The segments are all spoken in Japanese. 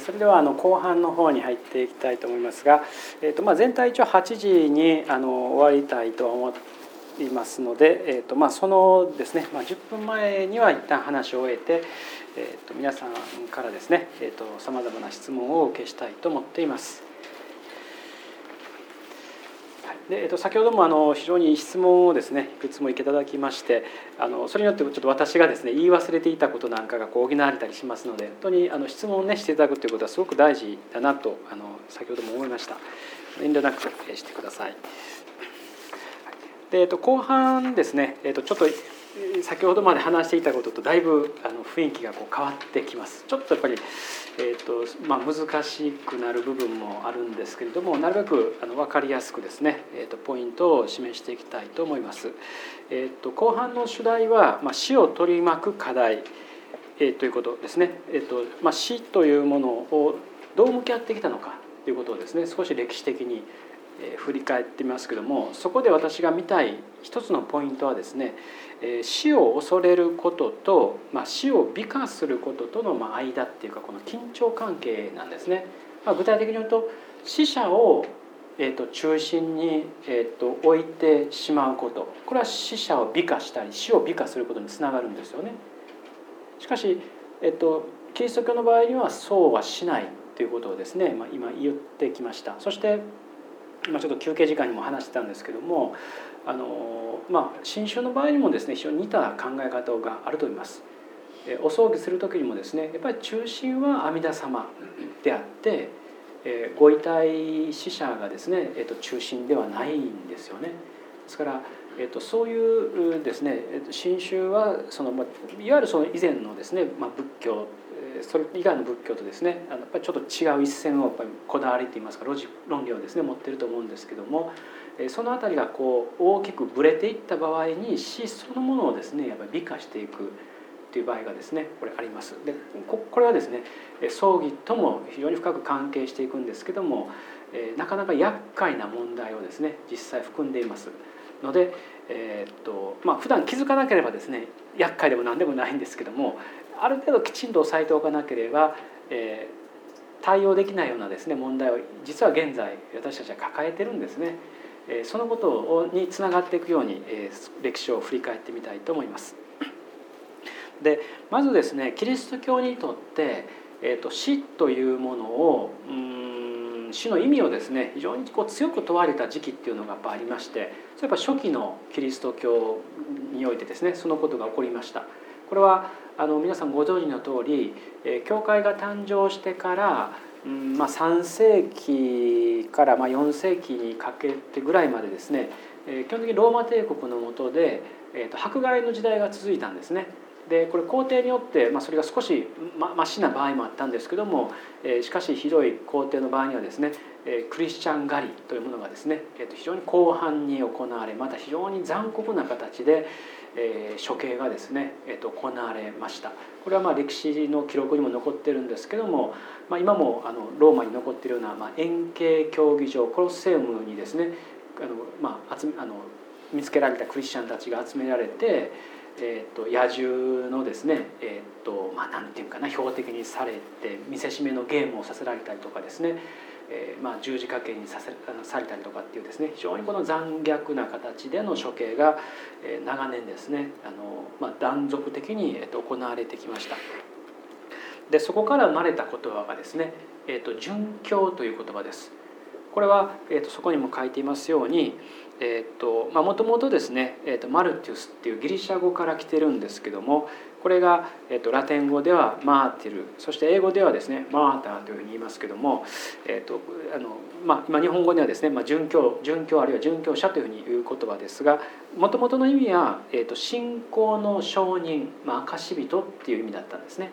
それではあの後半の方に入っていきたいと思いますが、えーとまあ、全体一応8時にあの終わりたいと思いますので、えーとまあ、そのですね、まあ、10分前には一旦話を終えて、えーと、皆さんからですねさまざまな質問をお受けしたいと思っています。でえっと、先ほどもあの非常に質問をですねいくつもいただきましてあのそれによってちょっと私がですね言い忘れていたことなんかがこう補われたりしますので本当にあの質問をねしていただくということはすごく大事だなとあの先ほども思いました。遠慮なくしてください。で、えっと、後半ですね、えっと、ちょっと先ほどまで話していたこととだいぶあの雰囲気がこう変わってきますちょっとやっぱりえーとまあ、難しくなる部分もあるんですけれどもなるべくあの分かりやすくですね、えーと、ポイントを示していきたいと思います。えーと、後半の主題は、まあ、死を取り巻く課題、えー、ということですね、えーとまあ、死というものをどう向き合ってきたのかということをですね少し歴史的に振り返ってみますけどもそこで私が見たい一つのポイントはですね死を恐れることと、まあ、死を美化することとの間っていうかこの緊張関係なんですね。まあ、具体的に言うと死者をえーと、中心に、えーと、置いてしまうことこれは死者を美化したり死を美化することにつながるんですよね。しかし、えーと、キリスト教の場合にはそうはしないということをですね、まあ、今言ってきました。そして今ちょっと休憩時間にも話してたんですけどもあの、まあ、新種の場合にもですね非常に似た考え方があると思います。お葬儀する時にもですねやっぱり中心は阿弥陀様であってご遺体死者がですね、えっと、中心ではないんですよね。ですから、えっと、そういうですね新宗はその、いわゆるその以前のですね、まあ、仏教それ以外の仏教とですねやっぱりちょっと違う一線をやっぱりこだわりといいますか論理をですね持ってると思うんですけどもその辺りがこう大きくぶれていった場合に死そのものをですねやっぱり美化していくという場合がですねこれあります。でこれはですね葬儀とも非常に深く関係していくんですけどもなかなか厄介な問題をですね実際含んでいますので、えー、っとまあ普段気づかなければですね厄介でも何でもないんですけどもある程度きちんと押さえておかなければ、えー、対応できないようなですね問題を実は現在私たちは抱えてるんですねえ。そのことにつながっていくようにえ歴史を振り返ってみたいと思います。でまずですねキリスト教にとって、えーと、死というものをうん死の意味をですね非常にこう強く問われた時期っていうのがやっぱありましてそれは初期のキリスト教においてですねそのことが起こりました。これはあの皆さんご存知の通り教会が誕生してからうんまあ、3世紀からまあ4世紀にかけてぐらいまでですね基本的にローマ帝国の下で、えー、と迫害の時代が続いたんですね。でこれ皇帝によって、まあ、それが少しましな場合もあったんですけども、えー、しかしひどい皇帝の場合にはですね、えー、クリスチャン狩りというものがですね、えー、と非常に広範に行われまた非常に残酷な形で、えー、処刑がですね、えー、と行われました。これはまあ歴史の記録にも残ってるんですけども、まあ、今もあのローマに残っているような、まあ、円形競技場コロッセウムにですねあの、まあ、集あの見つけられたクリスチャンたちが集められて、えー、と野獣のですね、えーとまあ、なんていうかな標的にされて見せしめのゲームをさせられたりとかですねえーまあ、十字架刑にさせあのされたりとかっていうですね非常にこの残虐な形での処刑が、えー、長年ですねあの、まあ、断続的に、えー、と行われてきました。でそこから生まれた言葉がですね「えーと、殉教」という言葉です。これは、えーと、そこにも書いていますようにもともとですね、えーと、マルティウスっていうギリシャ語から来てるんですけどもこれが、えーと、ラテン語ではマーティルそして英語ではですねマーターというふうに言いますけども、えーとあのまあ、今日本語ではですね、まあ、殉教殉教あるいは殉教者というふうに言う言葉ですがもともとの意味は、えーと、信仰の証人、まあ、証人っていう意味だったんですね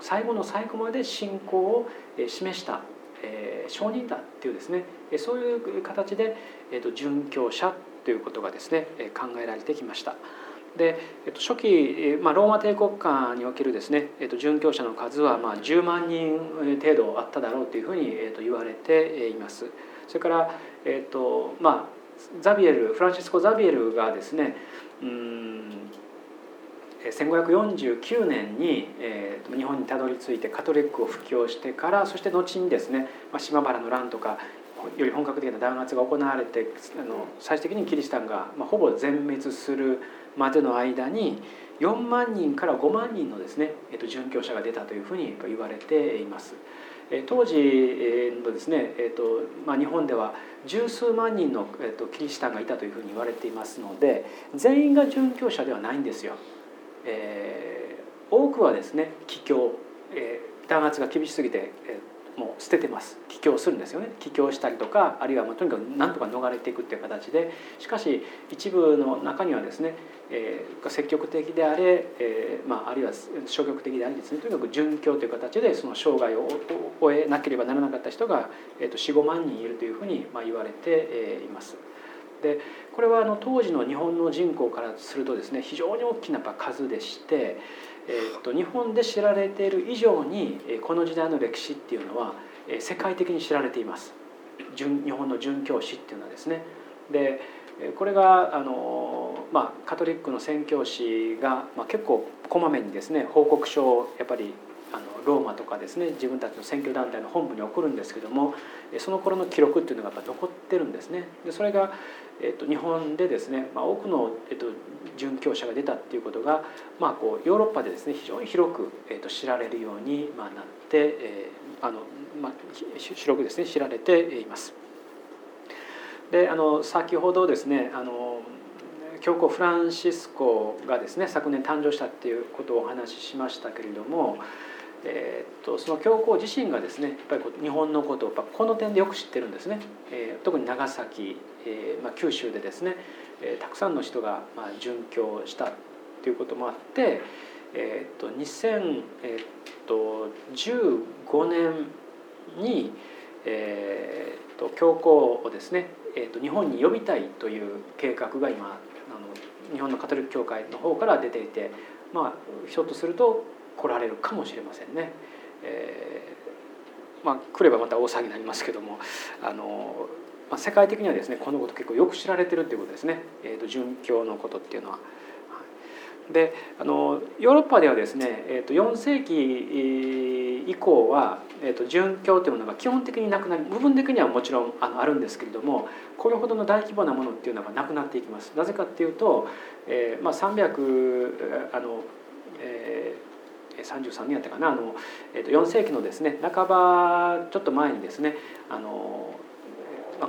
最後の最後まで信仰を示した、えー、証人だっていうですねそういう形で、えーと殉教者ということがですね考えられてきました。で、えっと、初期、まあ、ローマ帝国家におけるですね、えっと、殉教者の数はまあ10万人程度あっただろうというふうに、えっと、言われています。それから、えっとまあ、ザビエルフランシスコ・ザビエルがですねうん1549年に、えー、日本にたどり着いてカトリックを布教してからそして後にですね、まあ、島原の乱とかより本格的な弾圧が行われてあの最終的にキリシタンが、まあ、ほぼ全滅するまでの間に4万人から5万人のですね、えー、と殉教者が出たというふうに言われています。当時のですね、えーとまあ、日本では十数万人の、えーと、キリシタンがいたというふうに言われていますので全員が殉教者ではないんですよ。えー、多くはですね帰教、えー、弾圧が厳しすぎて、えーもう捨ててます帰郷するんですよね帰郷したりとかあるいはもうとにかく何とか逃れていくっていう形でしかし一部の中にはですね、えー、積極的であれ、えーまあ、あるいは消極的でありですねとにかく殉教という形でその生涯を終えなければならなかった人が、えー、と45万人いるというふうに、まあ、言われています。でこれはあの当時の日本の人口からするとですね非常に大きな数でして。えーと、日本で知られている以上にこの時代の歴史っていうのは世界的に知られています。日本の殉教師っていうのはですね。でこれがあの、まあ、カトリックの宣教師が、まあ、結構こまめにですね報告書をやっぱりあのローマとかですね自分たちの選挙団体の本部に送るんですけどもその頃の記録っていうのがやっぱ残ってるんですね。でそれが、えっと、日本でですね、まあ、多くの、えっと、殉教者が出たっていうことが、まあ、こうヨーロッパでですね非常に広く、えっと、知られるように、まあ、なって、えーあのまあ、広くですね知られています。であの先ほどですねあの教皇フランシスコがですね昨年誕生したっていうことをお話ししましたけれどもえー、っとその教皇自身がですねやっぱり日本のことをこの点でよく知ってるんですね、えー、特に長崎、えーまあ、九州でですね、えー、たくさんの人が、まあ、殉教したということもあって、えー、っと2015年に、えー、っと教皇をですね、えー、っと日本に呼びたいという計画が今あの日本のカトリック教会の方から出ていてまあひょっとすると来られるかもしれませんね。えー、まあ、来ればまた大騒ぎになりますけどもあの、まあ、世界的にはですねこのこと結構よく知られてるっていうことですね、えーと、殉教のことっていうのは。であのヨーロッパではですね、えー、と4世紀以降は、えー、と殉教というものが基本的になくなり部分的にはもちろんあのあるんですけれどもこれほどの大規模なものっていうのがなくなっていきます。なぜかっていうと、えーまあ、300あの、えー33年やったかなあの、えー、と4世紀のですね半ばちょっと前にですねあの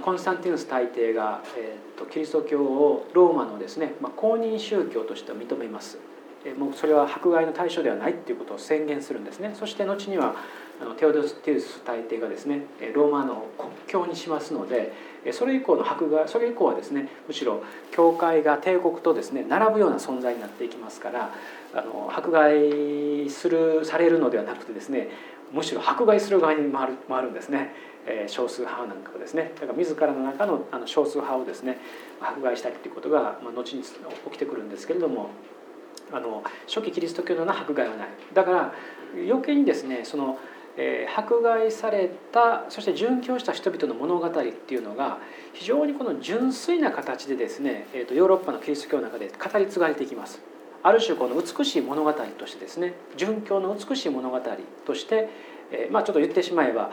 コンスタンティヌス大帝が、えーと、キリスト教をローマのですね、まあ、公認宗教として認めます。えもうそれは迫害の対象ではないっていうことを宣言するんですねそして後にはあのテオドスティウス大帝がですねローマの国境にしますのでそれ以降の迫害それ以降はですねむしろ教会が帝国とですね並ぶような存在になっていきますからあの迫害するされるのではなくてですねむしろ迫害する側に回る回るんですね、えー、少数派なんかをですね。だから自らの中のあの少数派をですね迫害したりということが、まあ、後に起きてくるんですけれどもあの初期キリスト教のような迫害はない。だから余計にですねその、えー、迫害されたそして殉教した人々の物語っていうのが非常にこの純粋な形でですね、えーとヨーロッパのキリスト教の中で語り継がれていきます。ある種この美しい物語としてですね殉教の美しい物語として、えー、まあちょっと言ってしまえば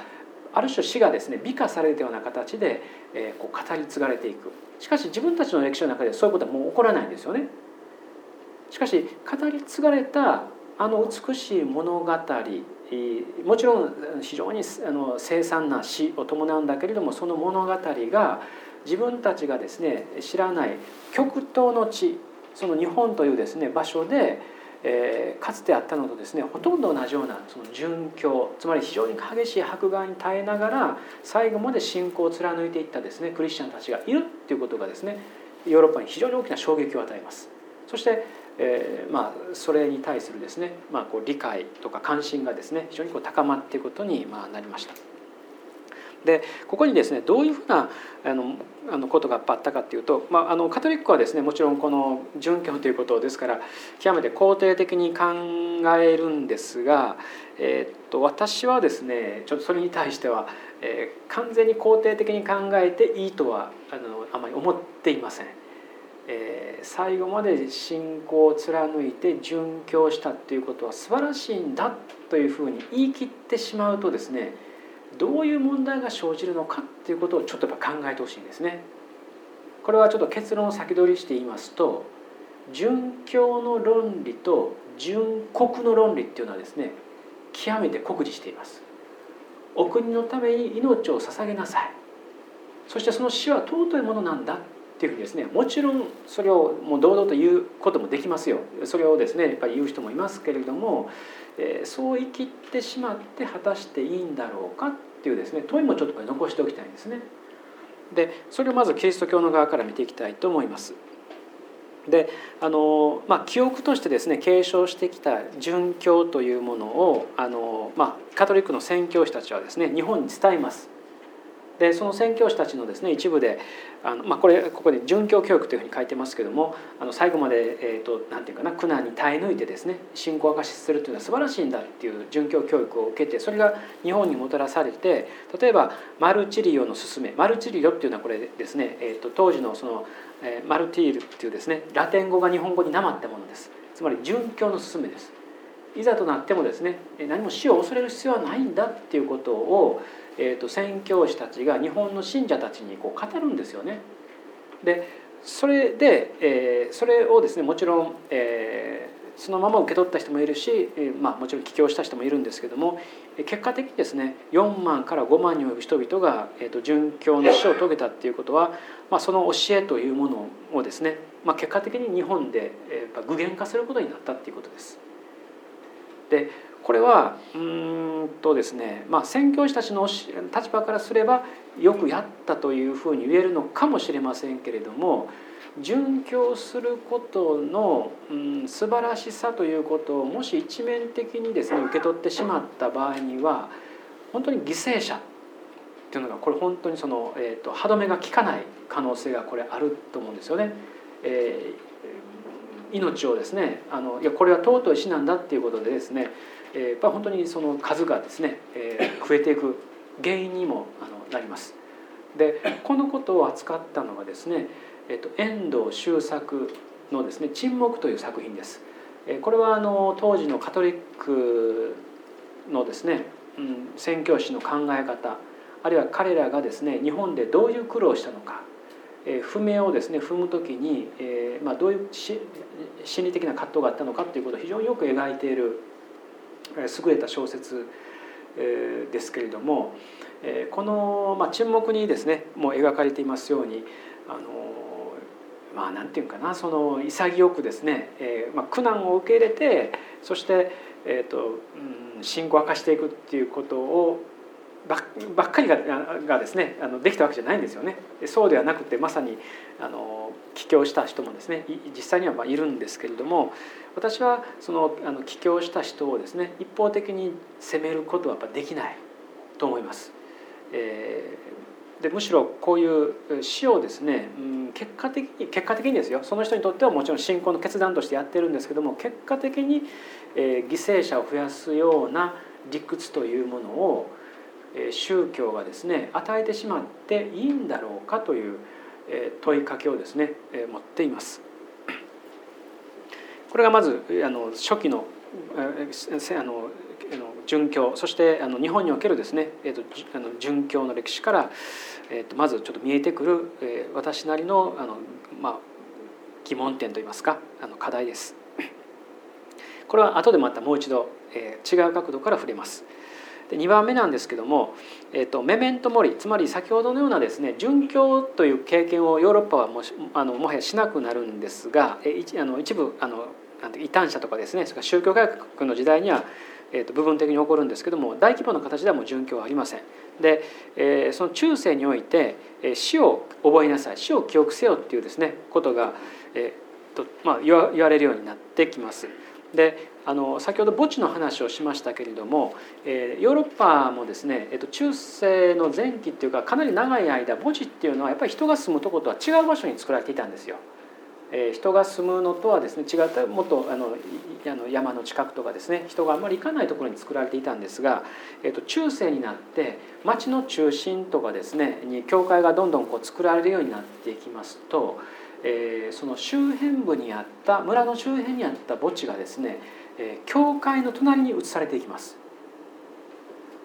ある種死がですね美化されるような形で、えー、こう語り継がれていくしかし自分たちの歴史の中でそういうことはもう起こらないんですよね。しかし語り継がれたあの美しい物語もちろん非常にあの凄惨な死を伴うんだけれどもその物語が自分たちがですね知らない極東の地その日本というですね場所で、えー、かつてあったのとですねほとんど同じようなその殉教つまり非常に激しい迫害に耐えながら最後まで信仰を貫いていったですねクリスチャンたちがいるっていうことがですねヨーロッパに非常に大きな衝撃を与えます。そして、えー、まあ、それに対するですね、まあ、こう理解とか関心がですね非常にこう高まっていくことにまあなりました。でここにですねどういうふうなあのあのことがあったかっていうと、まあ、あのカトリックはですねもちろんこの殉教ということですから極めて肯定的に考えるんですが、えー、っと私はですねちょっとそれに対しては、えー、完全に肯定的に考えていいとはあのあまり思っていません。え最後まで信仰を貫いて殉教したっていうことは素晴らしいんだというふうに言い切ってしまうとですねどういう問題が生じるのかっていうことをちょっとやっぱ考えてほしいんですね。これはちょっと結論を先取りして言いますと殉教の論理と殉国の論理っていうのはですね極めて酷似しています。お国のために命を捧げなさいそしてその死は尊いものなんだっていうふうにですねもちろんそれをもう堂々と言うこともできますよそれをですねやっぱり言う人もいますけれども、えー、そう生きてしまって果たしていいんだろうかっていうですね問いもちょっとこれ残しておきたいんですね。でそれをまずキリスト教の側から見ていきたいと思います。であの、まあ、記憶としてですね継承してきた殉教というものをあの、まあ、カトリックの宣教師たちはですね日本に伝えます。でその宣教師たちのですね一部であの、まあ、これここで殉教教育というふうに書いてますけどもあの最後まで、えーと、なんていうかな苦難に耐え抜いてですね信仰を証しするというのは素晴らしいんだっていう殉教教育を受けてそれが日本にもたらされて例えばマルチリオの勧めマルチリオっていうのはこれですね、えーと、当時のその、えー、マルティールっていうですねラテン語が日本語になまったものですつまり殉教の勧めです。いざとなってもですね何も死を恐れる必要はないんだっていうことをえーと、宣教師たちが日本の信者たちにこう語るんですよね。でそれで、えー、それをですねもちろん、えー、そのまま受け取った人もいるし、えー、まあ、もちろん帰郷した人もいるんですけども結果的にですね4万から5万に及ぶ人々が、えーと、殉教の死を遂げたっていうことは、まあ、その教えというものをですね、まあ、結果的に日本で、えー、具現化することになったっていうことです。でこれはうんとですね、まあ、宣教師たちの立場からすればよくやったというふうに言えるのかもしれませんけれども殉教することの、うん、素晴らしさということをもし一面的にですね受け取ってしまった場合には本当に犠牲者っていうのがこれ本当にその、えーと、歯止めが効かない可能性がこれあると思うんですよね。えー、命をですねあのいやこれは尊い死なんだっていうことでですねえー、やっぱ本当にその数がですね、えー、増えていく原因にもあのなります。でこのことを扱ったのがですね、えーと、遠藤周作のですね「沈黙」という作品です。えー、これはあの当時のカトリックのですね、うん、宣教師の考え方あるいは彼らがですね日本でどういう苦労したのか、えー、不明をですね踏む時に、えーまあ、どういう心理的な葛藤があったのかということを非常によく描いている優れた小説ですけれどもこの、まあ、沈黙にですねもう描かれていますようにあのまあ何て言うかなその潔くですね、えまあ、苦難を受け入れてそして、えーとうん、信仰を明かしていくっていうことをばっかりががですねあのできたわけじゃないんですよね。そうではなくてまさにあの帰郷した人もですね実際にはまあいるんですけれども私はそのあの帰郷した人をですね一方的に責めることはやっぱできないと思います。えー、でむしろこういう死をですね、うん、結果的に結果的にですよその人にとってはもちろん信仰の決断としてやってるんですけども結果的に、えー、犠牲者を増やすような理屈というものを宗教がですね与えてしまっていいんだろうかという問いかけをですね持っています。これがまずあの初期のあの殉教そしてあの日本におけるですね、えーと、あの殉教の歴史から、えーと、まずちょっと見えてくる、えー、私なりのあの、まあ、疑問点といいますかあの課題です。これは後でまたもう一度、えー、違う角度から触れます。で2番目なんですけども、えーと、メメントモリつまり先ほどのようなですね殉教という経験をヨーロッパはもあのもはやしなくなるんですが一あの一部あのなんて異端者とかですねそれから宗教改革の時代には、えーと、部分的に起こるんですけども大規模な形ではもう殉教はありません。で、えー、その中世においてえ死を覚えなさい死を記憶せよっていうですねことが、えーとまあ、言われるようになってきます。であの先ほど墓地の話をしましたけれども、えー、ヨーロッパもですね、えー、と中世の前期っていうかかなり長い間墓地っていうのはやっぱり人が住むとことは違う場所に作られていたんですよ。えー、人が住むのとはですね違ったもっとあのあの山の近くとかですね人があんまり行かないところに作られていたんですが、えー、と中世になって町の中心とかですねに教会がどんどんこう作られるようになっていきますと、えー、その周辺部にあった村の周辺にあった墓地がですね、教会の隣に移されていきます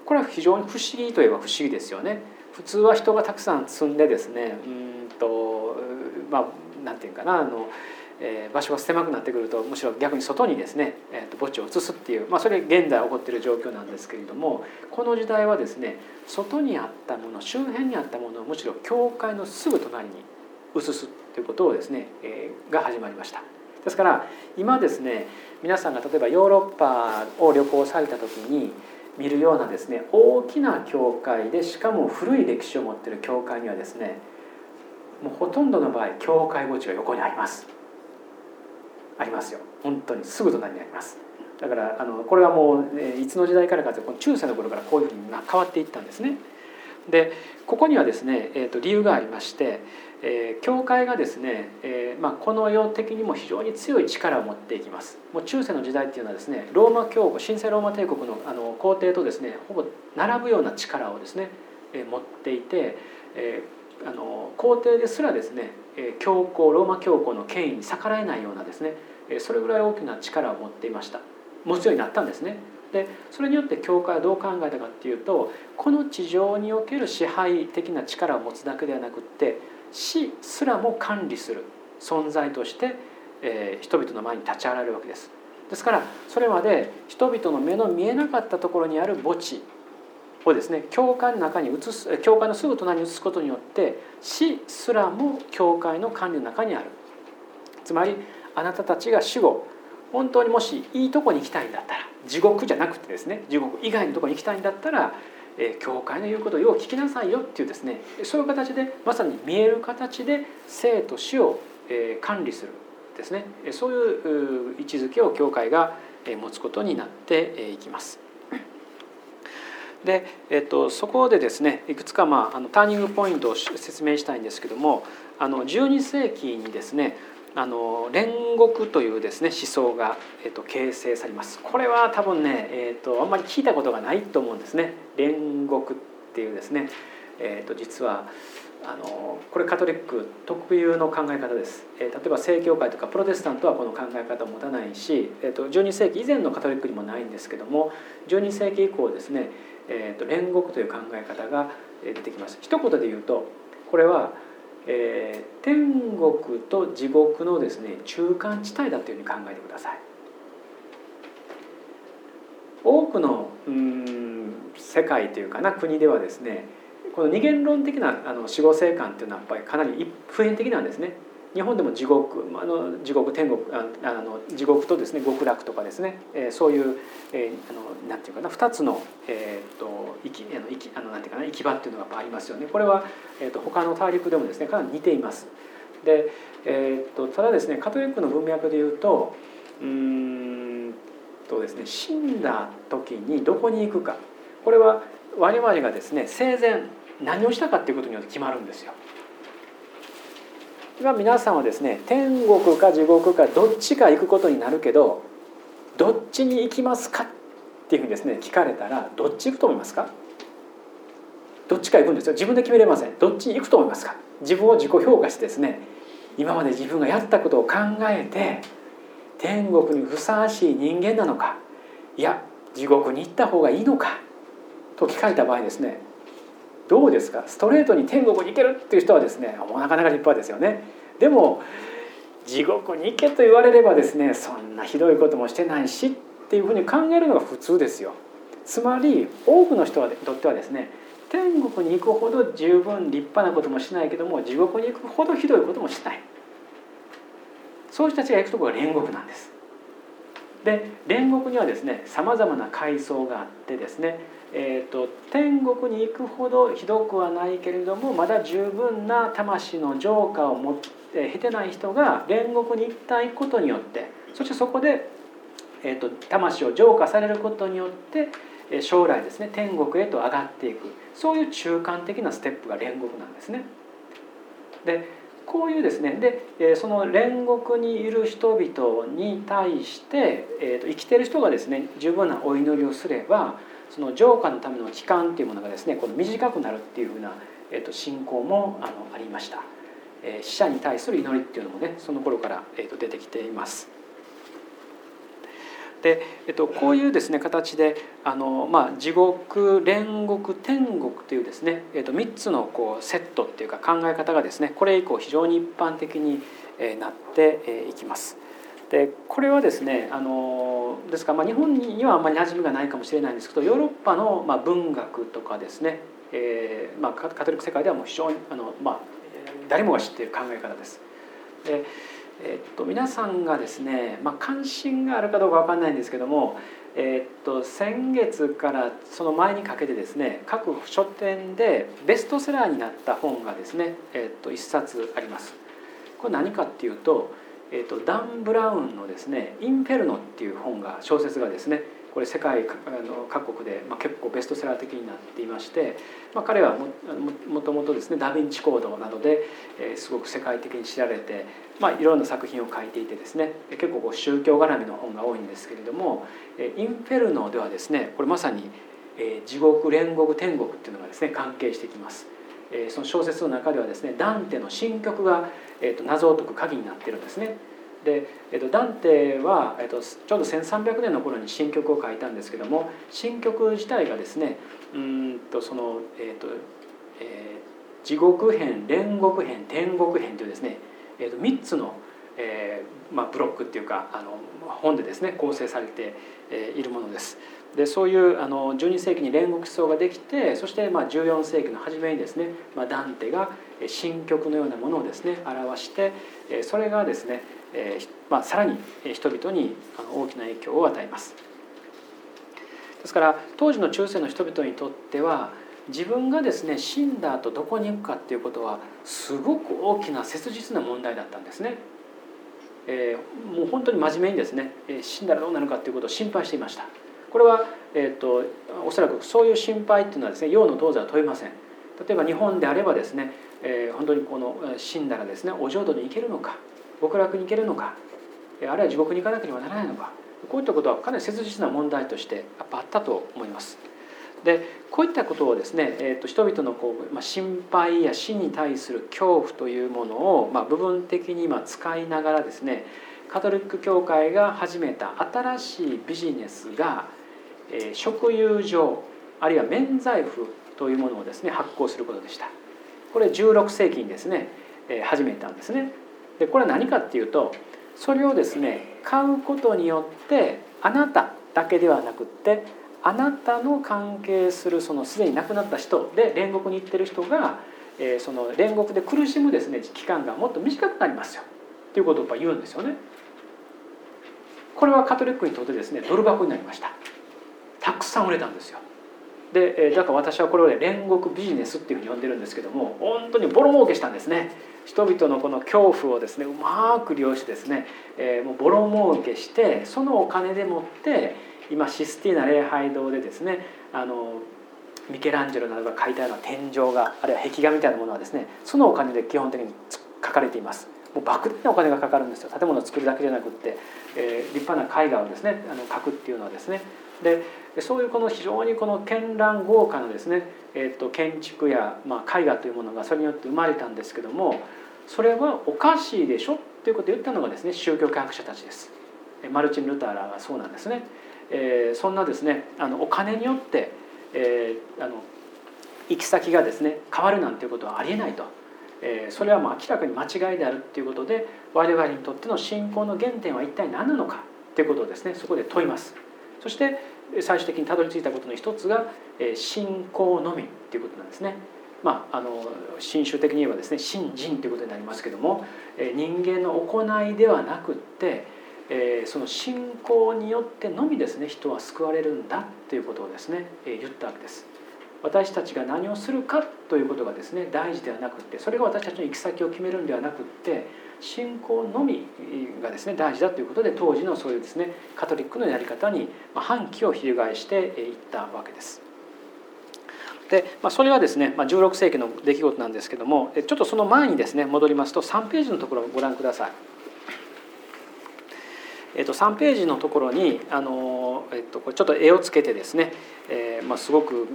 これは非常に不思議といえば不思議ですよね普通は人がたくさん住んでですねうんとまあなんていうかなあの、えー、場所が狭くなってくるとむしろ逆に外にですね、えー、と墓地を移すっていう、まあ、それ現在起こっている状況なんですけれどもこの時代はですね外にあったもの周辺にあったものをむしろ教会のすぐ隣に移すということをですね、えー、が始まりました。ですから今ですね皆さんが例えばヨーロッパを旅行された時に見るようなですね大きな教会でしかも古い歴史を持っている教会にはですねもうほとんどの場合教会墓地が横にあります。ありますよ。本当にすぐ隣にあります。だからあのこれはもう、えいつの時代からかというと中世の頃からこういうふうに変わっていったんですね。でここにはですね、えー、と理由がありましてえー、教会がですね、えーまあ、この世的にも非常に強い力を持っていきますもう中世の時代っていうのはですねローマ教皇神聖ローマ帝国のあの皇帝とですねほぼ並ぶような力をですね、えー、持っていて、えー、あの皇帝ですらですね教皇ローマ教皇の権威に逆らえないようなですねそれぐらい大きな力を持っていました持つようになったんですね。でそれによって教会はどう考えたかっていうとこの地上における支配的な力を持つだけではなくって死すらも管理する存在として、えー、人々の前に立ち上がるわけです。ですからそれまで人々の目の見えなかったところにある墓地をですね教会の中に移す教会のすぐ隣に移すことによって死すらも教会の管理の中にあるつまりあなたたちが死後本当にもしいいとこに行きたいんだったら地獄じゃなくてですね地獄以外のとこに行きたいんだったらえ教会の言うことをよう聞きなさいよっていうですねそういう形でまさに見える形で生と死をえ管理するですねそういう位置づけを教会が持つことになっていきます。で、えっと、そこでですねいくつか、まあ、あのターニングポイントを説明したいんですけどもあの12世紀にですねあの煉獄というですね思想が、えっと、形成されます。これは多分ね、えっと、あんまり聞いたことがないと思うんですね。煉獄っていうですね、えっと、実はあのこれカトリック特有の考え方です、えー、例えば正教会とかプロテスタントはこの考え方を持たないし、えー、と12世紀以前のカトリックにもないんですけども12世紀以降ですね、えー、と煉獄という考え方が出てきます。一言で言うとこれはえー、天国と地獄のですね中間地帯だというふうに考えてください。多くのうん世界というかな国ではですねこの二元論的なあの死後生観っていうのはやっぱりかなり普遍的なんですね。日本でも地獄あの地獄天国あの地獄とですね極楽とかですね、えー、そういう、えー、あのなんていうかな2つの、えーと、生きあの生きあのなんていうかな行き場っていうのがありますよねこれは、えーと、他の大陸でもですねかなり似ています。で、えーと、ただですねカトリックの文脈でいうとうんとですね死んだ時にどこに行くかこれは我々がですね生前何をしたかっていうことによって決まるんですよ。今皆さんはですね天国か地獄かどっちか行くことになるけどどっちに行きますかっていうふうにですね聞かれたらどっち行くと思いますか？どっちか行くんですよ。自分で決めれません。どっちに行くと思いますか？自分を自己評価してですね今まで自分がやったことを考えて天国にふさわしい人間なのかいや地獄に行った方がいいのかと聞かれた場合ですねどうですか？ストレートに天国に行けるっていう人はですねもうなかなか立派ですよね。でも地獄に行けと言われればですねそんなひどいこともしてないしっていうふうに考えるのが普通ですよ。つまり多くの人にとってはですね天国に行くほど十分立派なこともしないけども地獄に行くほどひどいこともしない。そういう人たちが行くとこが煉獄なんです。で煉獄にはですねさまざまな階層があってですねえーと、天国に行くほどひどくはないけれどもまだ十分な魂の浄化を持って経てない人が煉獄に一旦行くことによってそしてそこで、えーと、魂を浄化されることによって将来ですね天国へと上がっていくそういう中間的なステップが煉獄なんですね。でこういうですねでその煉獄にいる人々に対して、えーと生きてる人がですね十分なお祈りをすればその浄化のための期間っていうものがですねこの短くなるっていうふうな、えー、と信仰もあのありました。え死者に対する祈りっていうのもねその頃からえー、と出てきています。で、えっと、こういうですね形であの、まあ、地獄煉獄天国というですね、えっと、3つのこうセットっていうか考え方がですねこれ以降非常に一般的になっていきます。でこれはですねあのですから、まあ、日本にはあんまり馴染みがないかもしれないんですけどヨーロッパの、まあ、文学とかですね、えーまあ、カトリック世界ではもう非常にあの、まあ、誰もが知っている考え方です。でえっと、皆さんがですね、まあ、関心があるかどうか分かんないんですけども、えっと、先月からその前にかけてですね各書店でベストセラーになった本がですね、えっと、1冊あります。これ何かっていうと、えっと、ダン・ブラウンのですね「インフェルノ」っていう本が小説がですねこれ世界各国で、まあ、結構ベストセラー的になっていまして、まあ、彼はももともとですねダ・ヴィンチコードなどで、え、すごく世界的に知られて、まあ、いろんな作品を書いていてですね結構こう宗教絡みの本が多いんですけれども「インフェルノ」ではですねこれまさに、え、地獄煉獄天国っていうのがですね関係してきます。え、その小説の中ではですねダンテの新曲が、えーと、謎を解く鍵になってるんですね。で、えーと、ダンテは、えーと、ちょうど1300年の頃に新曲を書いたんですけども新曲自体がですねうんとその、えーとえー、地獄編煉獄編天国編というですね、えー、と3つの、えーまあ、ブロックっていうかあの本でですね構成されているものです。でそういうあの12世紀に煉獄思想ができてそしてまあ14世紀の初めにですね、まあ、ダンテが新曲のようなものをですね表してそれがですねえまあ、さらに人々に大きな影響を与えます。ですから当時の中世の人々にとっては自分がですね死んだ後どこに行くかっていうことはすごく大きな切実な問題だったんですね。えー、もう本当に真面目にですね、えー、死んだらどうなるかっていうことを心配していました。これは、えーと、おそらくそういう心配っていうのはですね洋の当時は問いません。例えば日本であればですね、えー、本当にこの死んだらですねお浄土に行けるのか極楽に行けるのかあるいは地獄に行かなければならないのかこういったことはかなり切実な問題としてやっぱあったと思います。でこういったことをですね、えー、と人々のこう、まあ、心配や死に対する恐怖というものを、まあ、部分的に今使いながらですねカトリック教会が始めた新しいビジネスが、えー、食友情あるいは免罪符というものをですね発行することでした。これ16世紀にですね、えー、始めたんですね。でこれは何かっていうとそれをですね買うことによってあなただけではなくってあなたの関係するそのすでに亡くなった人で煉獄に行ってる人が、えー、その煉獄で苦しむですね期間がもっと短くなりますよっていうことを言うんですよね。これはカトリックにとってですねドル箱になりました。たくさん売れたんですよ。でえだから私はこれを、ね、煉獄ビジネスっていうふうに呼んでるんですけども本当にボロ儲けしたんですね。人々のこの恐怖をですねうまく利用してですね、えー、もうボロ儲けしてそのお金でもって今システィーナ礼拝堂でですねあのミケランジェロなどが描いたような天井画あるいは壁画みたいなものはですねそのお金で基本的に書かれています。もう莫大なお金がかかるんですよ建物を作るだけじゃなくって、えー、立派な絵画をですねあの描くっていうのはですねでそういうこの非常にこの絢爛豪華なですね、えー、と建築や、まあ、絵画というものがそれによって生まれたんですけどもそれはおかしいでしょということを言ったのがですね宗教科学者たちです。マルチン・ルターらがそうなんですね。えー、そんなですねあのお金によって、えー、あの行き先がですね変わるなんていうことはありえないと、えー、それはもう明らかに間違いであるっていうことで我々にとっての信仰の原点は一体何なのかということをですねそこで問います。そして最終的にたどり着いたことの一つが信仰のみっていうことなんですね。まあ、あの新種的に言えばですね信心ということになりますけども人間の行いではなくってえその信仰によってのみですね人は救われるんだということをですねえ言ったわけです。私たちが何をするかということがですね大事ではなくてそれが私たちの行き先を決めるんではなくって信仰のみがですね大事だということで当時のそういうですねカトリックのやり方に反旗を翻していったわけです。で、まあ、それはですね、ま、16世紀の出来事なんですけどもちょっとその前にですね戻りますと3ページのところをご覧ください。えっと、3ページのところにあの、えっと、これちょっと絵をつけてですね、えーまあ、すごく、うん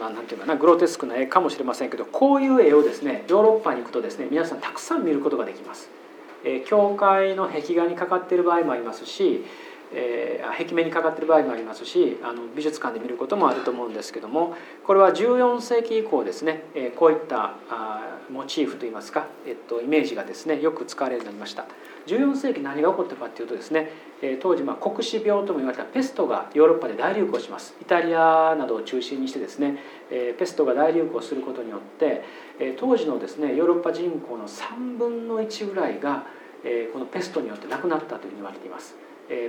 まあ、なんていうかなグロテスクな絵かもしれませんけどこういう絵をですねヨーロッパに行くとですね皆さんたくさん見ることができます。え教会の壁画にかかっている場合もありますし、えー、壁面にかかっている場合もありますしあの美術館で見ることもあると思うんですけどもこれは14世紀以降ですね、えこういったあモチーフといいますか、えっと、イメージがですねよく使われるようになりました。14世紀何が起こったかというとですね当時まあ黒死病とも言われたペストがヨーロッパで大流行します。イタリアなどを中心にしてですねペストが大流行することによって当時のですねヨーロッパ人口の3分の1ぐらいがこのペストによって亡くなったというふうに言われています。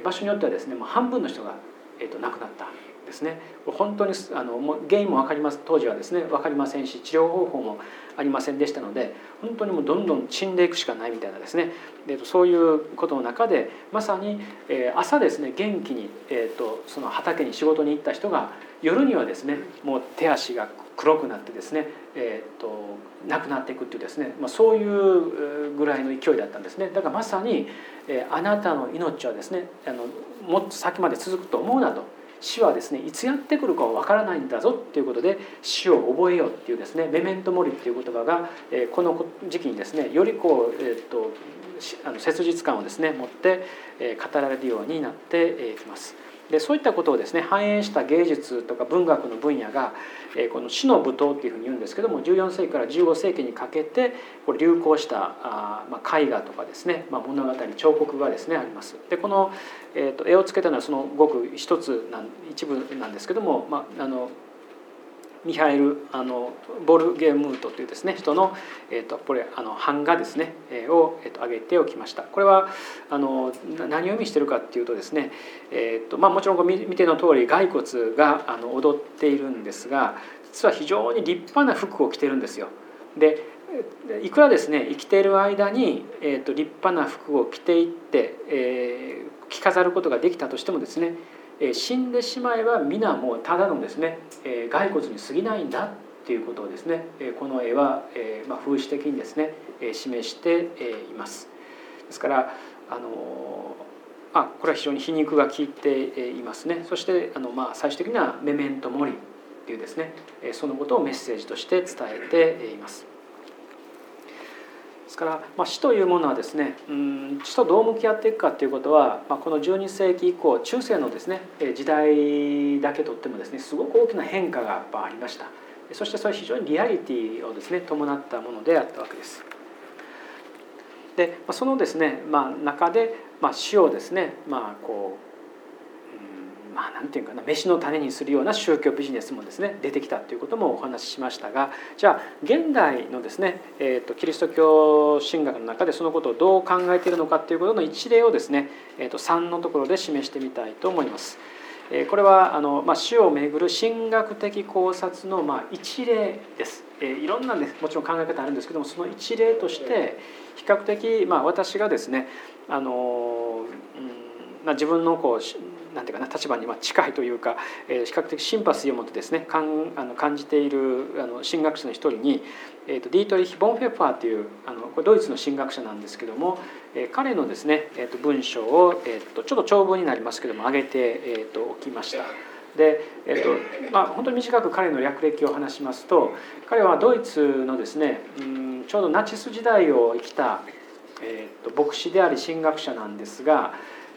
場所によってはですねもう半分の人が亡くなった。ですね。本当にあの原因も分かります。当時はですね分かりませんし治療方法もありませんでしたので本当にもうどんどん死んでいくしかないみたいなですね。でそういうことの中でまさにえ朝ですね元気に、えーと、その畑に仕事に行った人が夜にはですねもう手足が黒くなってですね、えーと、亡くなっていくっていうですね、まあ、そういうぐらいの勢いだったんですね。だからまさに、えー、あなたの命はですねあのもっと先まで続くと思うなと。死はですねいつやってくるかわからないんだぞっていうことで死を覚えようっていうですねメメントモリっていう言葉がこの時期にですねよりこう、えーと、あの切実感をですね持って語られるようになってきます。でそういったことをですね反映した芸術とか文学の分野がこの死の舞踏っていうふうに言うんですけども14世紀から15世紀にかけてこれ流行したあ、まあ、絵画とかですね、まあ、物語彫刻がですねあります。でこの、えーと、絵をつけたのはそのごく一つなん一部なんですけども、まあ、あのミハエルあのボルゲームートというですね人の、えーと、これあの版画ですね、えー、を、えーと、挙げておきましたこれはあの何を意味してるかっていうとですね、えーとまあ、もちろん見ての通り骸骨があの踊っているんですが実は非常に立派な服を着てるんですよ。でいくらですね生きている間に、えー、と立派な服を着ていって、えー、着飾ることができたとしてもですね死んでしまえば皆もうただのですね骸骨に過ぎないんだっていうことをですねこの絵は風刺的にですね示しています。ですからあのあこれは非常に皮肉が効いていますね。そしてあのまあ最終的にはメメントモリっていうですねそのことをメッセージとして伝えています。ですから、まあ、死というものはですねうん死とどう向き合っていくかということは、まあ、この12世紀以降中世のですね時代だけとってもですねすごく大きな変化がやっぱありましたそしてそれは非常にリアリティをですね伴ったものであったわけです。でそのですね、まあ、中で、まあ、死をですね、まあ、こうまあ、なんていうかな飯の種にするような宗教ビジネスもですね出てきたということもお話ししましたがじゃあ現代のですね、えーと、キリスト教神学の中でそのことをどう考えているのかということの一例をですね、えーと、3のところで示してみたいと思います。えこれはあの、まあ、死をめぐる神学的考察の、まあ、一例です。えいろんな、ね、もちろん考え方あるんですけどもその一例として比較的、まあ、私がですねあの、うんまあ、自分のこうなんていうかな立場に近いというか、え、比較的シンパシーを持ってですねかんあの感じているあの神学者の一人に、えーと、ディートリヒ・ボンフェッファーというあのこれドイツの神学者なんですけども、えー、彼のですね、えーと、文章を、えーと、ちょっと長文になりますけども上げて、えー、とおきました。で、えーとまあ、本当に短く彼の略歴を話しますと彼はドイツのですねうんちょうどナチス時代を生きた、えー、と牧師であり神学者なんですが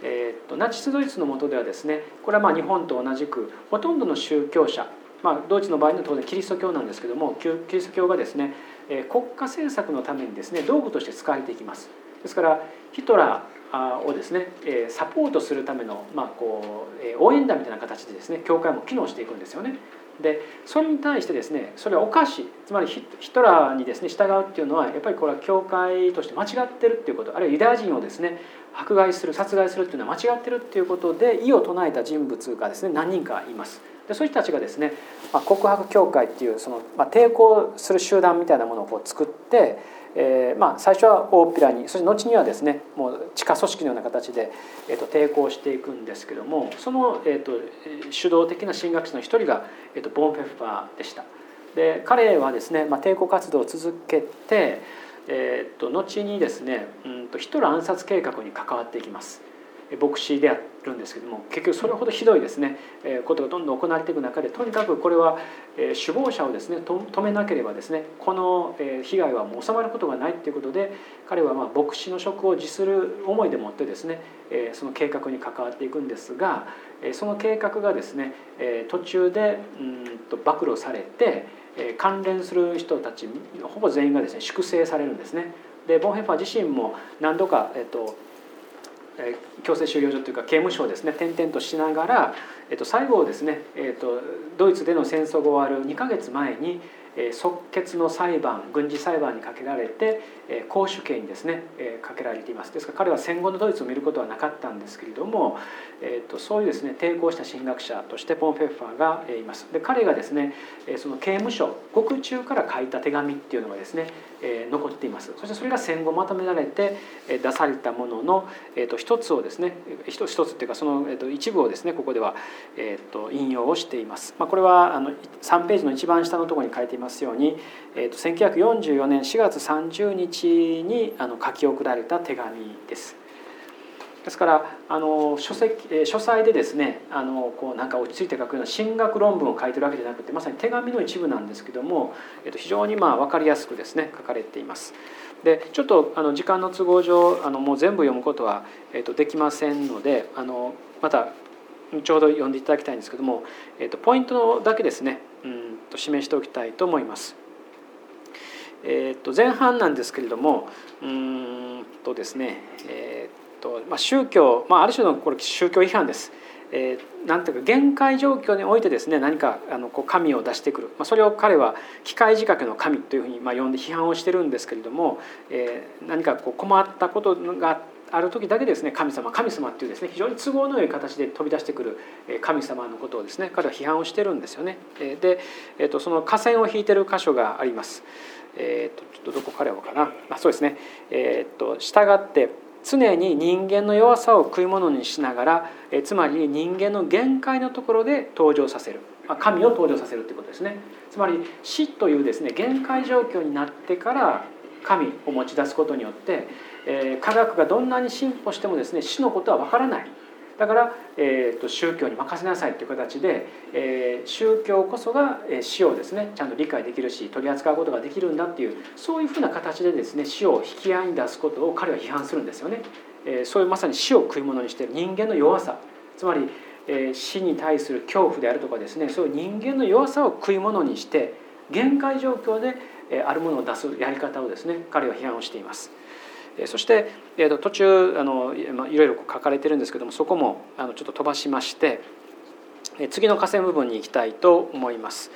えーと、ナチスドイツの下ではですねこれはまあ日本と同じくほとんどの宗教者、まあ、ドイツの場合には当然キリスト教なんですけどもキリスト教がですねえ国家政策のためにですね道具として使われていきます。ですからヒトラーをですねサポートするための、まあ、こう応援団みたいな形でですね教会も機能していくんですよね。でそれに対してですねそれはおかしいつまりヒトラーにですね従うっていうのはやっぱりこれは教会として間違ってるっていうことあるいはユダヤ人をですね迫害する殺害するっていうのは間違ってるっていうことで異を唱えた人物がですね何人かいます。でそういう人たちがですね、まあ、告白教会っていうその、まあ、抵抗する集団みたいなものをこう作って、えー、まあ最初は大っぴらにそして後にはですねもう地下組織のような形で、えー、と抵抗していくんですけどもその、えー、と主導的な神学者の一人が、えー、とボン・フェッファーでした。で彼はですね、まあ、抵抗活動を続けてえー、と後にですね、うんとヒトラー暗殺計画に関わっていきます。牧師であるんですけども結局それほどひどいですねことがどんどん行われていく中でとにかくこれは首謀者をですね止めなければですねこの被害はもう収まることがないということで彼はまあ牧師の職を辞する思いでもってですねその計画に関わっていくんですがその計画がですね途中でうんと暴露されて関連する人たちほぼ全員がですね粛清されるんですね。でボンヘッファー自身も何度か、えっと、強制収容所というか刑務所をですね転々としながら、えっと、最後ですね、えっと、ドイツでの戦争が終わる2か月前に即決の裁判軍事裁判にかけられて公主刑にですねかけられています。ですから彼は戦後のドイツを見ることはなかったんですけれども、えー、とそういうですね抵抗した神学者としてポン・フェッファーがいます。で彼がですねその刑務所獄中から書いた手紙っていうのがですね残っています。そしてそれが戦後まとめられて出されたものの、えー、と一つをですね一つっていうかその、えー、と一部をですねここでは、えー、と引用をしています、まあ、これはあの3ページの一番下のところに書いていますように、えー、と1944年4月30日にあの書き送られた手紙です。ですからあの書籍書斎でですねあのこうなんか落ち着いて書くような進学論文を書いてるわけじゃなくてまさに手紙の一部なんですけども、えっと、非常にまあ分かりやすくですね書かれています。でちょっとあの時間の都合上あのもう全部読むことは、えっと、できませんのであのまたちょうど読んでいただきたいんですけども、えっと、ポイントだけですねうんと示しておきたいと思います。えっと前半なんですけれどもうんとですね、えーとまあ、宗教、まあ、ある種のこれ宗教違反です。えー、なんていうか限界状況においてですね何かあのこう神を出してくる、まあ、それを彼は機械仕掛けの神というふうにまあ呼んで批判をしてるんですけれども、えー、何かこう困ったことがある時だけですね神様神様っていうですね非常に都合の良い形で飛び出してくる神様のことをですね彼は批判をしてるんですよね。で、えー、とその河川を引いてる箇所があります。えー、とちょっとどこからようかな。あそうですね。えー、と従って常に人間の弱さを食い物にしながらえつまり人間の限界のところで登場させる。神を登場させるということですね。つまり死というですね限界状況になってから神を持ち出すことによって、え科学がどんなに進歩してもですね死のことは分からない。だから、えーと、宗教に任せなさいという形で、えー、宗教こそが死をですねちゃんと理解できるし取り扱うことができるんだっていうそういうふうな形でですね死を引き合いに出すことを彼は批判するんですよね。えー、そういうまさに死を食い物にしてる人間の弱さつまり、えー、死に対する恐怖であるとかですねそういう人間の弱さを食い物にして限界状況で、え、あるものを出すやり方をですね彼は批判をしています。そして、えー、と途中あの、まあ、いろいろ書かれてるんですけどもそこもあのちょっと飛ばしまして次の河川部分に行きたいと思います。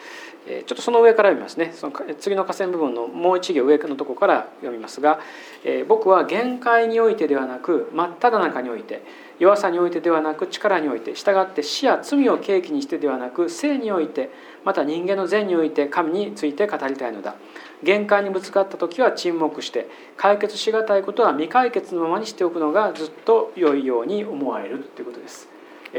ちょっとその上から読みますねその次の河川部分のもう一行上のところから読みますが「僕は限界においてではなく真っ只中において弱さにおいてではなく力において従って死や罪を契機にしてではなく性においてまた人間の善において神について語りたいのだ」限界にぶつかった時は沈黙して解決しがたいことは未解決のままにしておくのがずっと良いように思われるということです。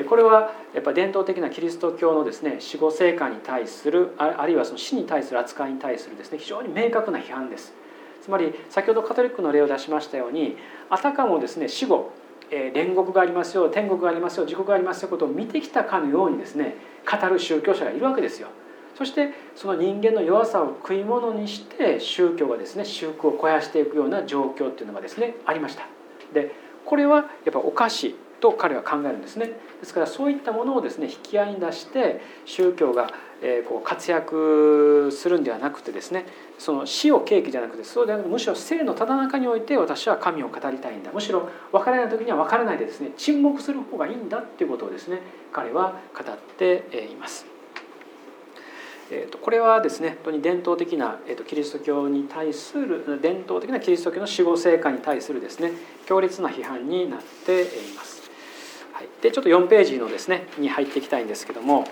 これはやっぱ伝統的なキリスト教のですね死後生還に対するあるいはその死に対する扱いに対するですね非常に明確な批判です。つまり先ほどカトリックの例を出しましたようにあたかもですね死後煉獄がありますよ天国がありますよ地獄がありますよことを見てきたかのようにですね語る宗教者がいるわけですよ。そしてその人間の弱さを食い物にして宗教がですね宗教を肥やしていくような状況っていうのがですねありました。でこれはやっぱおかしいと彼は考えるんですね。ですからそういったものをですね引き合いに出して宗教がこう活躍するんではなくてですねその死を契機じゃなくてそうではなくてむしろ生のただ中において私は神を語りたいんだむしろ分からない時には分からないでですね沈黙する方がいいんだっていうことをですね彼は語っています。えー、とこれはですね本当に伝統的な、えー、とキリスト教に対する伝統的なキリスト教の死後聖歌に対するですね強烈な批判になっています。はい、でちょっと4ページのですねに入っていきたいんですけども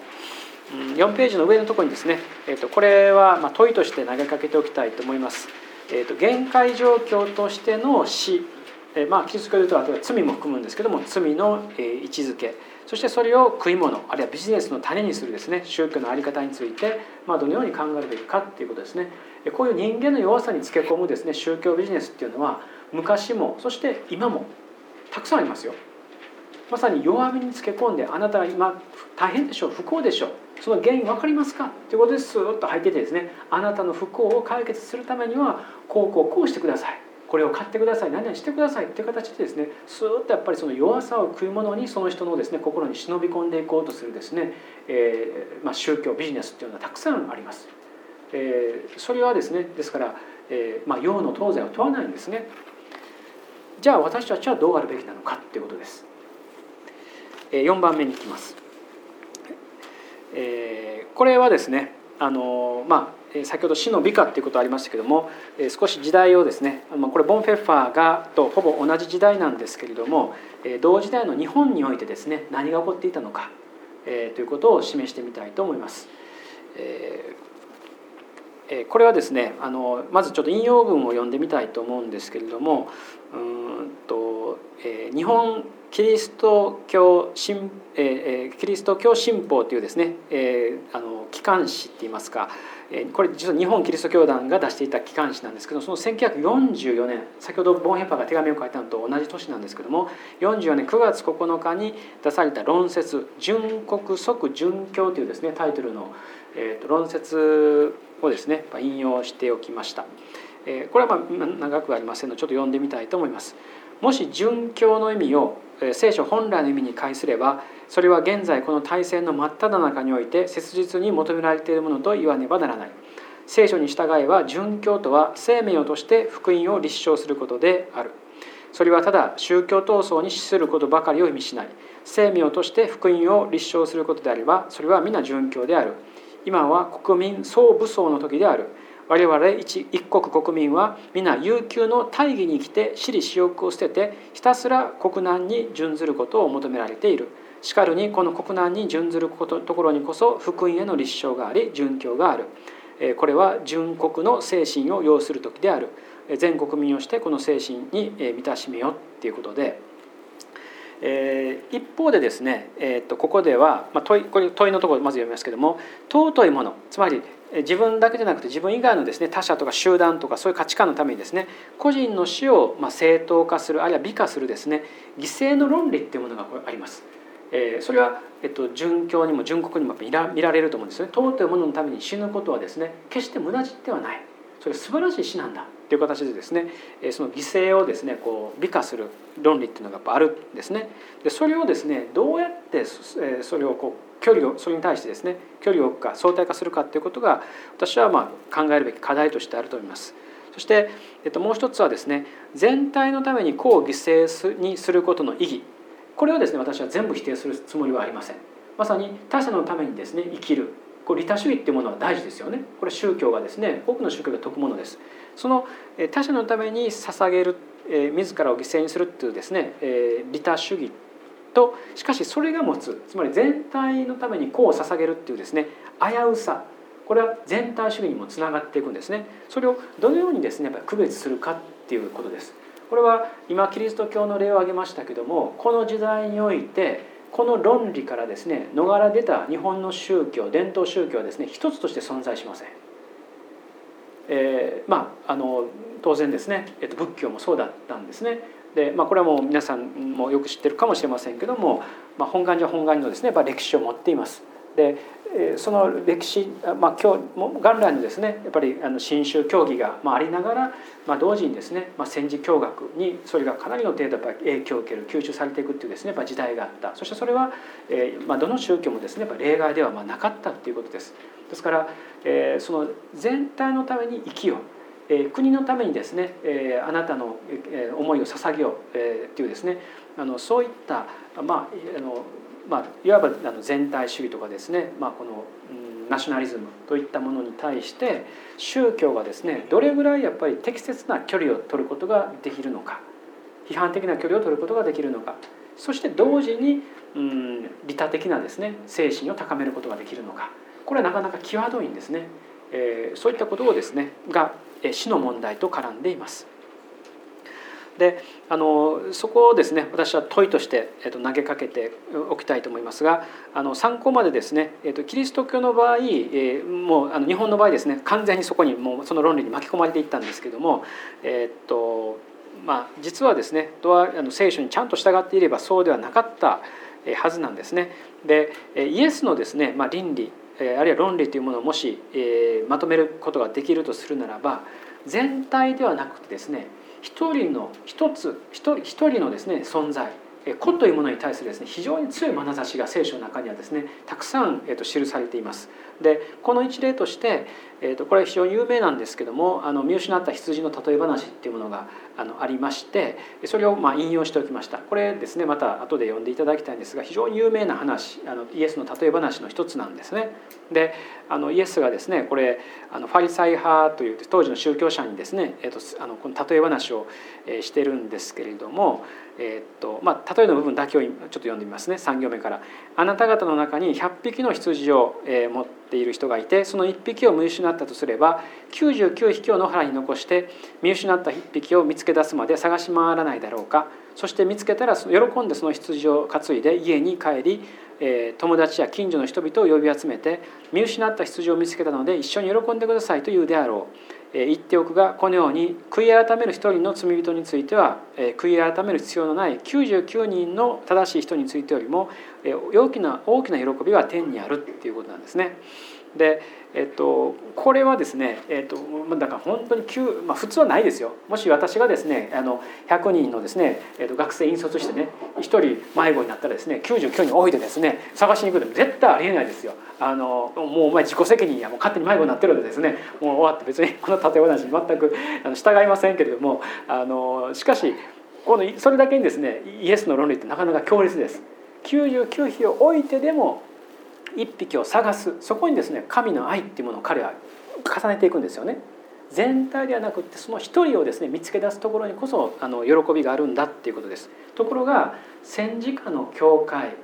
4ページの上のところにですね、えー、とこれはま問いとして投げかけておきたいと思います。えー、と限界状況としての死。えまあ、キリスト教でいうとあとは罪も含むんですけども罪の位置づけ。そしてそれを食い物あるいはビジネスの種にするですね宗教の在り方について、まあ、どのように考えるべきかっていうことですね。こういう人間の弱さにつけ込むですね宗教ビジネスっていうのは昔もそして今もたくさんありますよ。まさに弱みにつけ込んであなたは今大変でしょう不幸でしょうその原因分かりますか？ということでスーッと入っててですねあなたの不幸を解決するためにはこうこうこうしてくださいこれを買ってください何々してくださいっていう形でですねスーッとやっぱりその弱さを食い物にその人のですね心に忍び込んでいこうとするですね、えー、まあ、宗教ビジネスっていうのはたくさんあります。えー、それはですねですから、えー、まあ、陽の東西を問わないんですね。じゃあ私たちはどうあるべきなのかっていうことです。4番目にいきます。えこれはですねあのまあ先ほど死の美化っていうことありましたけども少し時代をですねこれボン・フェッファーがとほぼ同じ時代なんですけれども同時代の日本においてですね何が起こっていたのかということを示してみたいと思います。これはですねあのまずちょっと引用文を読んでみたいと思うんですけれどもうんと、え日本キリスト教新、えー、キリスト教新報というですね、あの機関誌っていいますか、これ実は日本キリスト教団が出していた機関誌なんですけどその1944年先ほどボンヘッパーが手紙を書いたのと同じ年なんですけども44年9月9日に出された論説「純国即純教」というですねタイトルの、えー、と論説をですね引用しておきました。これはまあ長くありませんのでちょっと読んでみたいと思います。もし殉教の意味を聖書本来の意味に介すればそれは現在この大戦の真っ只中において切実に求められているものと言わねばならない。聖書に従えば殉教とは生命をとして福音を立証することである。それはただ宗教闘争に資することばかりを意味しない。生命をとして福音を立証することであればそれは皆殉教である。今は国民総武装の時である。我々一一国国民は皆悠久の大義に生きて私利私欲を捨ててひたすら国難に準ずることを求められている。しかるにこの国難に準ずることところにこそ福音への立証があり殉教がある。これは純国の精神を要する時である。全国民をしてこの精神に満たしめよっていうことで。えー、一方でですね、えー、とここでは、まあ、問いこれ問いのところまず読みますけども尊いものつまり自分だけじゃなくて自分以外のですね他者とか集団とかそういう価値観のためにですね個人の死をまあ正当化するあるいは美化するですね犠牲の論理っていうものがあります。え、それは、えっと、殉教にも殉国にも見ら見られると思うんですね。尊いもののために死ぬことはですね決して無駄ではない。それ素晴らしい死なんだ。という形でですねその犠牲をですねこう美化する論理っていうのがやっぱあるんですね。でそれをですねどうやってそれをこう距離をそれに対してですね距離を置くか相対化するかということが私はまあ考えるべき課題としてあると思います。そして、えっと、もう一つはですね全体のために個を犠牲にすることの意義これをですね私は全部否定するつもりはありません。まさに他者のためにですね生きるこれ利他主義っていうものは大事ですよね。これ宗教がですね多くの宗教が説くものです。その他者のために捧げる自らを犠牲にするっていうですね利他主義としかしそれが持つつまり全体のために個を捧げるっていうですね危うさこれは全体主義にもつながっていくんですねそれをどのようにですねやっぱり区別するかっていうことですこれは今キリスト教の例を挙げましたけどもこの時代においてこの論理からですね逃れ出た日本の宗教伝統宗教はですね一つとして存在しません。えー、まああの当然ですね、えっと、仏教もそうだったんですね。で、まあ、これはもう皆さんもよく知ってるかもしれませんけども、まあ、本願寺は本願寺のですねやっぱ歴史を持っています。でその歴史、まあ、今日元来のですねやっぱりあの新宗教義がありながら、まあ、同時にですね、まあ、戦時教学にそれがかなりの程度影響を受ける吸収されていくっていうですねやっぱ時代があったそしてそれは、えまあ、どの宗教もですねやっぱ例外ではまあなかったっていうことです。ですから、えー、その全体のために生きようえ国のためにですね、えあなたの思いを捧げよう、えっていうですねあのそういった、まああのまあ、いわばあの全体主義とかですね、まあ、この、うん、ナショナリズムといったものに対して宗教がですねどれぐらいやっぱり適切な距離を取ることができるのか批判的な距離を取ることができるのかそして同時に、うん、利他的なですね精神を高めることができるのかこれはなかなか際どいんですね。えー、そういったことをですねが死の問題と絡んでいます。であのそこをですね私は問いとして、えっと、投げかけておきたいと思いますがあの参考までですね、えっと、キリスト教の場合、えー、もうあの日本の場合ですね完全にそこにもうその論理に巻き込まれていったんですけども、えっとまあ、実はですねドアあの聖書にちゃんと従っていればそうではなかったはずなんですね。でイエスのですね、まあ、倫理あるいは論理というものをもし、まとめることができるとするならば全体ではなくてですね一人の一つ一人一人のですね存在。子というものに対するですね非常に強い眼差しが聖書の中にはですねたくさん、えー、と記されています。でこの一例として、えー、とこれは非常に有名なんですけどもあの見失った羊の例え話っていうものがあのありましてそれをま引用しておきましたこれですねまた後で読んでいただきたいんですが非常に有名な話あのイエスの例え話の一つなんですね。であのイエスがですねこれあのファリサイ派という当時の宗教者にですね、えー、とあのこの例え話をしてるんですけれどもえー、っとまあ、例えの部分だけをちょっと読んでみますね。3行目から「あなた方の中に100匹の羊を、えー、持っている人がいてその1匹を見失ったとすれば99匹を野原に残して見失った1匹を見つけ出すまで探し回らないだろうか。そして見つけたら喜んでその羊を担いで家に帰りえ友達や近所の人々を呼び集めて見失った羊を見つけたので一緒に喜んでくださいと言うであろう。言っておくがこのように悔い改める一人の罪人については悔い改める必要のない99人の正しい人についてよりも大きな大きな喜びは天にあるっていうことなんですね。でえっと、これはですね、えっと、だから本当に急、まあ、普通はないですよもし私がですねあの100人のですね、えっと、学生引率してね1人迷子になったらですね99人置いてですね探しに行くの絶対ありえないですよあのもうお前自己責任やもう勝手に迷子になってるのでですねもう終わって別に この例え話に全くあの従いませんけれどもあのしかしこのそれだけにですねイエスの論理ってなかなか強烈です。99匹を置いてでも一匹を探すそこにですね神の愛っていうものを彼は重ねていくんですよね。全体ではなくってその一人をですね見つけ出すところにこそあの喜びがあるんだっていうことです。ところが戦時下の教会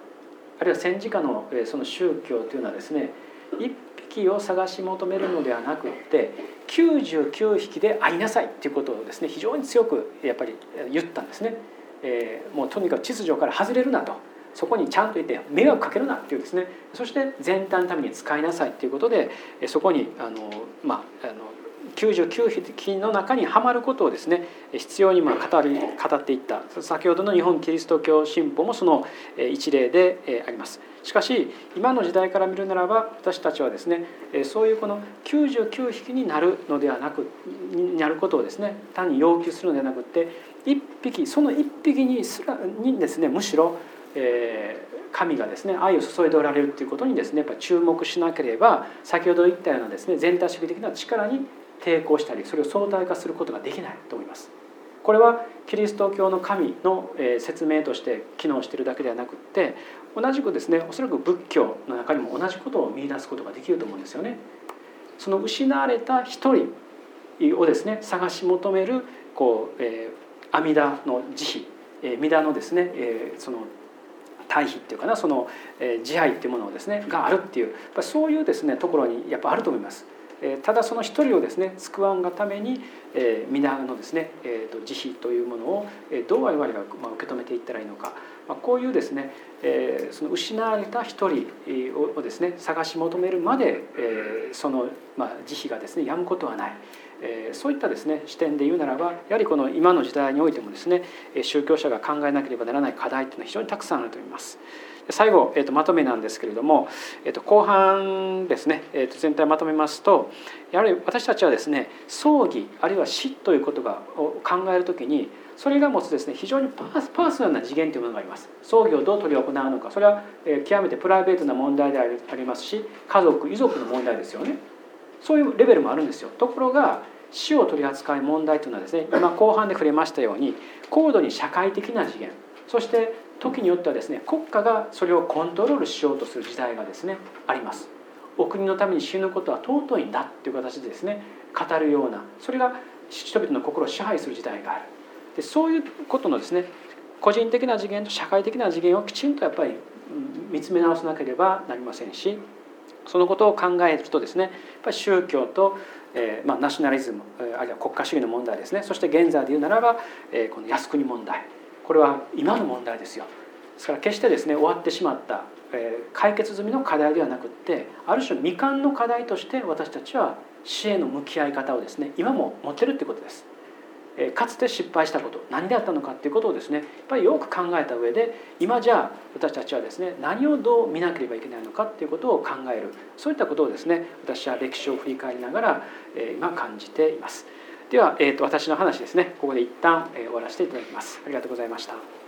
あるいは戦時下のその宗教というのはですね一匹を探し求めるのではなくって99匹で会いなさいっていうことをですね非常に強くやっぱり言ったんですね。えー、もうとにかく秩序から外れるなと。そこにちゃんといて迷惑かけるなっていうですねそして全体のために使いなさいっていうことでそこにあの、まあ、あの99匹の中にはまることをですね必要にま語り語っていった先ほどの日本キリスト教新報もその一例であります。しかし今の時代から見るならば私たちはですねそういうこの99匹になるのではなくになることをですね単に要求するのではなくって1匹その1匹にすらにですねむしろえ神がですね愛を注いでおられるということにですねやっぱ注目しなければ先ほど言ったようなですね全体主義的な力に抵抗したりそれを相対化することができないと思います。これはキリスト教の神の説明として機能しているだけではなくって同じくですねおそらく仏教の中にも同じことを見出すことができると思うんですよね。その失われた一人をですね探し求めるこう、えー、阿弥陀の慈悲、えー、弥陀のですね、えー、その対比っていうかなそのえ自愛っていうものをですねがあるっていうそういうですねところにやっぱあると思います。えただその一人をですね救わんがためにえ皆のですねえー、と慈悲というものをえどう我々が受け止めていったらいいのかまあこういうですねえその失われた一人をですね探し求めるまでえそのまあ慈悲がですねやむことはない。えそういったですね視点で言うならばやはりこの今の時代においてもですね宗教者が考えなければならない課題というのは非常にたくさんあると思います。最後、えー、とまとめなんですけれども、えー、と後半ですね、えー、と全体まとめますとやはり私たちはですね葬儀あるいは死という言葉を考える時にそれが持つですね非常にパーソナルな次元というものがあります。葬儀をどう執り行うのかそれは極めてプライベートな問題でありますし家族遺族の問題ですよね。そういうレベルもあるんですよ。ところが死を取り扱い問題というのはですね今後半で触れましたように高度に社会的な次元そして時によってはですね国家がそれをコントロールしようとする時代がですねあります。お国のために死ぬことは尊いんだっていう形でですね語るようなそれが人々の心を支配する時代がある。でそういうことのですね個人的な次元と社会的な次元をきちんとやっぱり見つめ直さなければなりませんしそのことを考えるとですねやっぱり宗教とえーまあ、ナショナリズムあるいは国家主義の問題ですね。そして現在で言うならば、えー、この靖国問題。これは今の問題ですよ。ですから決してですね終わってしまった、えー、解決済みの課題ではなくってある種未完の課題として私たちは死への向き合い方をですね今も持ってるってことです。かつて失敗したこと何であったのかっていうことをですねやっぱりよく考えた上で今じゃあ私たちはですね何をどう見なければいけないのかっていうことを考えるそういったことをですね私は歴史を振り返りながら今感じています。では、えー、と私の話ですねここで一旦終わらせていただきます。ありがとうございました。